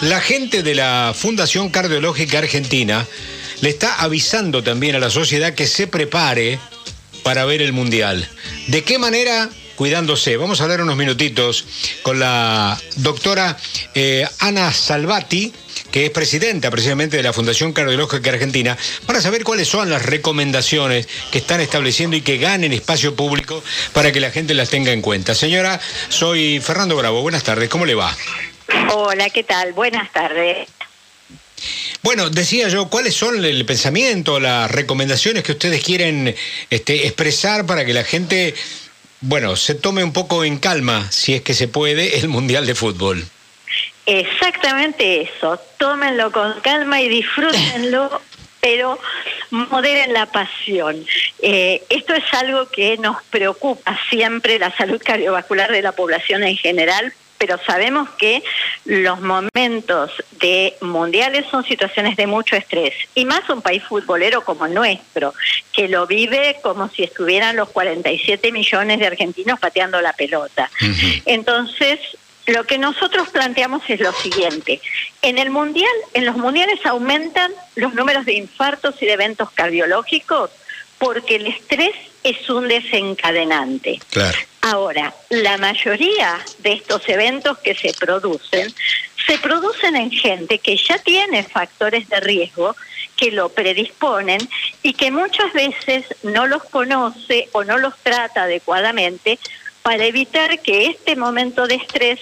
la gente de la Fundación Cardiológica Argentina le está avisando también a la sociedad que se prepare para ver el Mundial. ¿De qué manera? Cuidándose. Vamos a hablar unos minutitos con la doctora eh, Ana Salvati, que es presidenta precisamente de la Fundación Cardiológica Argentina, para saber cuáles son las recomendaciones que están estableciendo y que ganen espacio público para que la gente las tenga en cuenta. Señora, soy Fernando Bravo. Buenas tardes. ¿Cómo le va? Hola, ¿qué tal? Buenas tardes. Bueno, decía yo, ¿cuáles son el pensamiento, las recomendaciones que ustedes quieren este, expresar para que la gente, bueno, se tome un poco en calma, si es que se puede, el Mundial de Fútbol? Exactamente eso, tómenlo con calma y disfrútenlo, pero moderen la pasión. Eh, esto es algo que nos preocupa siempre, la salud cardiovascular de la población en general, pero sabemos que los momentos de mundiales son situaciones de mucho estrés, y más un país futbolero como el nuestro, que lo vive como si estuvieran los 47 millones de argentinos pateando la pelota. Entonces, lo que nosotros planteamos es lo siguiente. En el mundial, en los mundiales aumentan los números de infartos y de eventos cardiológicos porque el estrés es un desencadenante. Claro. Ahora, la mayoría de estos eventos que se producen, se producen en gente que ya tiene factores de riesgo que lo predisponen y que muchas veces no los conoce o no los trata adecuadamente para evitar que este momento de estrés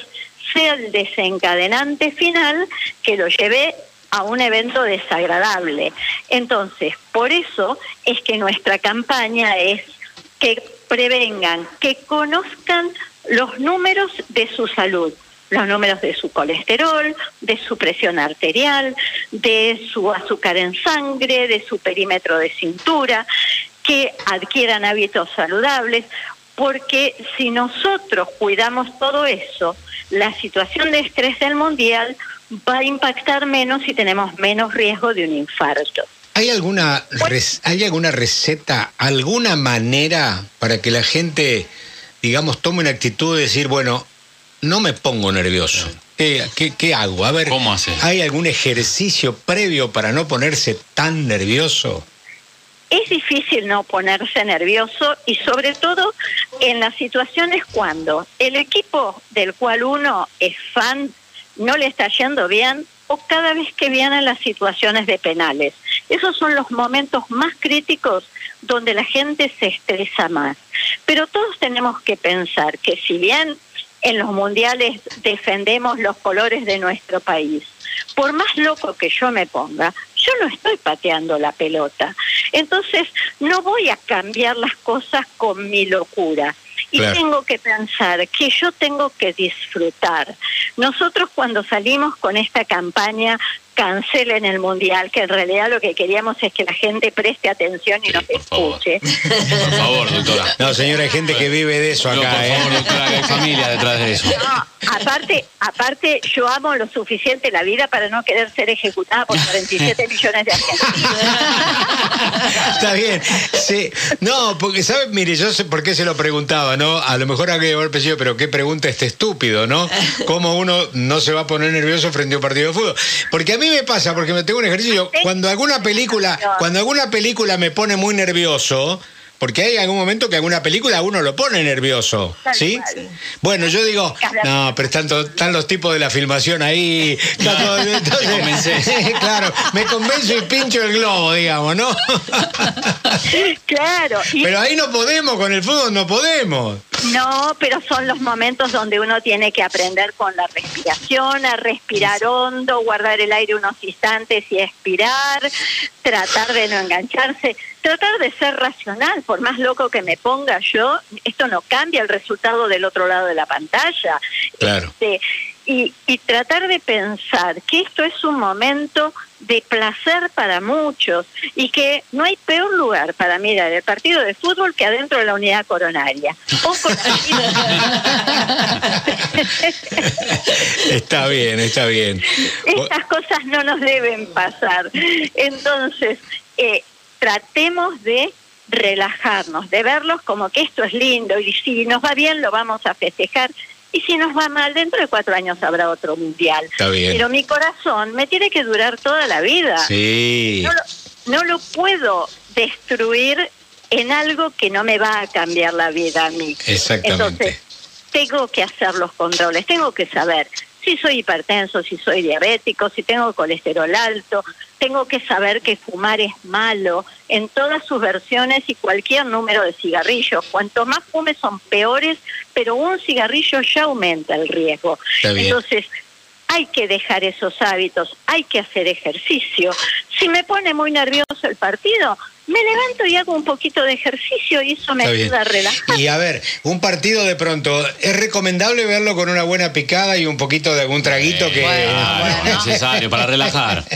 sea el desencadenante final que lo lleve a un evento desagradable. Entonces, por eso es que nuestra campaña es que prevengan, que conozcan los números de su salud, los números de su colesterol, de su presión arterial, de su azúcar en sangre, de su perímetro de cintura, que adquieran hábitos saludables, porque si nosotros cuidamos todo eso, la situación de estrés del mundial va a impactar menos y tenemos menos riesgo de un infarto. ¿Hay alguna, ¿Hay alguna receta, alguna manera para que la gente, digamos, tome una actitud de decir, bueno, no me pongo nervioso? ¿Qué, qué, hago? A ver, ¿Cómo hace? ¿hay algún ejercicio previo para no ponerse tan nervioso? Es difícil no ponerse nervioso y sobre todo en las situaciones cuando el equipo del cual uno es fan no le está yendo bien o cada vez que vienen las situaciones de penales. Esos son los momentos más críticos donde la gente se estresa más. Pero todos tenemos que pensar que si bien en los mundiales defendemos los colores de nuestro país, por más loco que yo me ponga, yo no estoy pateando la pelota. Entonces, no voy a cambiar las cosas con mi locura. Y tengo que pensar que yo tengo que disfrutar. Nosotros cuando salimos con esta campaña cancelen el mundial, que en realidad lo que queríamos es que la gente preste atención y nos escuche. Por favor, doctora. No, señora, hay gente que vive de eso acá. No, por favor, ¿eh? doctora, hay familia detrás de eso. aparte, aparte, yo amo lo suficiente la vida para no querer ser ejecutada por 47 millones de argentinos. Está bien. Sí. No, porque, ¿sabes? Mire, yo sé por qué se lo preguntaba, ¿no? A lo mejor había haber pensado, pero qué pregunta este estúpido, ¿no? ¿Cómo uno no se va a poner nervioso frente a un partido de fútbol? Porque a mí me pasa, porque me tengo un ejercicio, cuando alguna película, cuando alguna película me pone muy nervioso, porque hay algún momento que alguna película uno lo pone nervioso, ¿sí? Bueno, yo digo, no, pero están, están los tipos de la filmación ahí. claro, me convenzo y pincho el globo, digamos, ¿no? claro. Pero ahí no podemos, con el fútbol no podemos. No, pero son los momentos donde uno tiene que aprender con la respiración, a respirar hondo, guardar el aire unos instantes y expirar, tratar de no engancharse, tratar de ser racional, por más loco que me ponga yo, esto no cambia el resultado del otro lado de la pantalla. Claro. Este, y, y tratar de pensar que esto es un momento de placer para muchos y que no hay peor lugar para mirar el partido de fútbol que adentro de la unidad coronaria. está bien, está bien. Estas cosas no nos deben pasar. Entonces, eh, tratemos de relajarnos, de verlos como que esto es lindo y si nos va bien lo vamos a festejar Y si nos va mal, dentro de cuatro años habrá otro mundial. Está bien. Pero mi corazón me tiene que durar toda la vida. Sí. No lo, no lo puedo destruir en algo que no me va a cambiar la vida a mí. Exactamente. Entonces, tengo que hacer los controles, tengo que saber si soy hipertenso, si soy diabético, si tengo colesterol alto, tengo que saber que fumar es malo en todas sus versiones y cualquier número de cigarrillos. Cuanto más fumes son peores, pero un cigarrillo ya aumenta el riesgo. Entonces, hay que dejar esos hábitos, hay que hacer ejercicio. Si me pone muy nervioso el partido, me levanto y hago un poquito de ejercicio y eso me Está bien. ayuda a relajar. Y a ver, un partido de pronto, ¿es recomendable verlo con una buena picada y un poquito de algún traguito que... Bueno, Ah, bueno. necesario para relajar.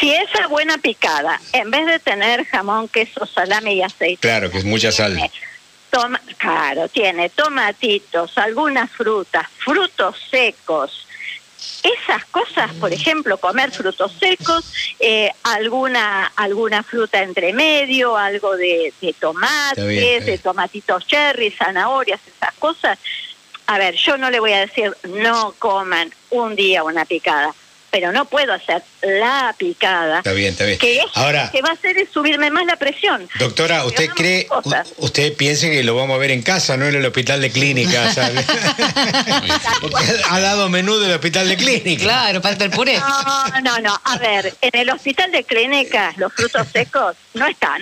Si esa buena picada, en vez de tener jamón, queso, salame y aceite, Claro, que es mucha sal. toma, claro, tiene tomatitos, algunas frutas, frutos secos. Esas cosas, por ejemplo, comer frutos secos, eh, alguna alguna fruta entre medio, algo de, de tomates, Está bien, está bien. de tomatitos cherry, zanahorias, esas cosas. A ver, yo no le voy a decir no coman un día una picada, pero no puedo hacer la picada. Está bien, está bien. Que es, Ahora, que va a hacer es subirme más la presión. doctora, ¿usted cree, usted piense que lo vamos a ver en casa, no en el hospital de clínica, ha dado menú del hospital de clínica. Claro, falta el puré. No, no, no. A ver, en el hospital de clínicas los frutos secos no están.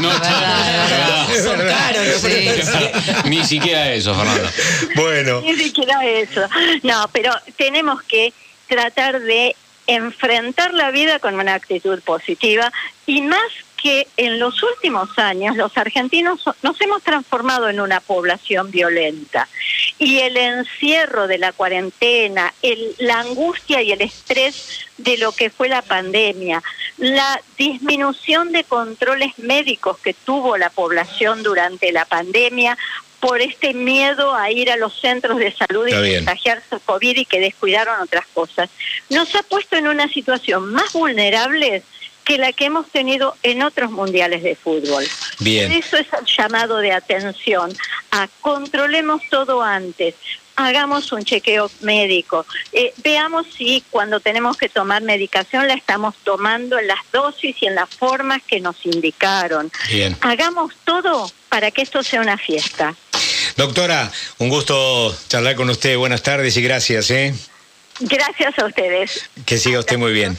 No, verdad, verdad. Es Son caros, sí. Ni siquiera eso, Fernando. Bueno, Ni siquiera eso. No, pero tenemos que tratar de enfrentar la vida con una actitud positiva y más que en los últimos años los argentinos nos hemos transformado en una población violenta. Y el encierro de la cuarentena, la angustia y el estrés de lo que fue la pandemia, la disminución de controles médicos que tuvo la población durante la pandemia por este miedo a ir a los centros de salud y Está bien. contagiarse COVID y que descuidaron otras cosas, nos ha puesto en una situación más vulnerable que la que hemos tenido en otros mundiales de fútbol. Bien. Por eso es el llamado de atención a controlemos todo antes, hagamos un chequeo médico, eh, veamos si cuando tenemos que tomar medicación la estamos tomando en las dosis y en las formas que nos indicaron. bien. Hagamos todo para que esto sea una fiesta. Doctora, un gusto charlar con usted. Buenas tardes y gracias, ¿eh? Gracias a ustedes. Que siga usted muy bien.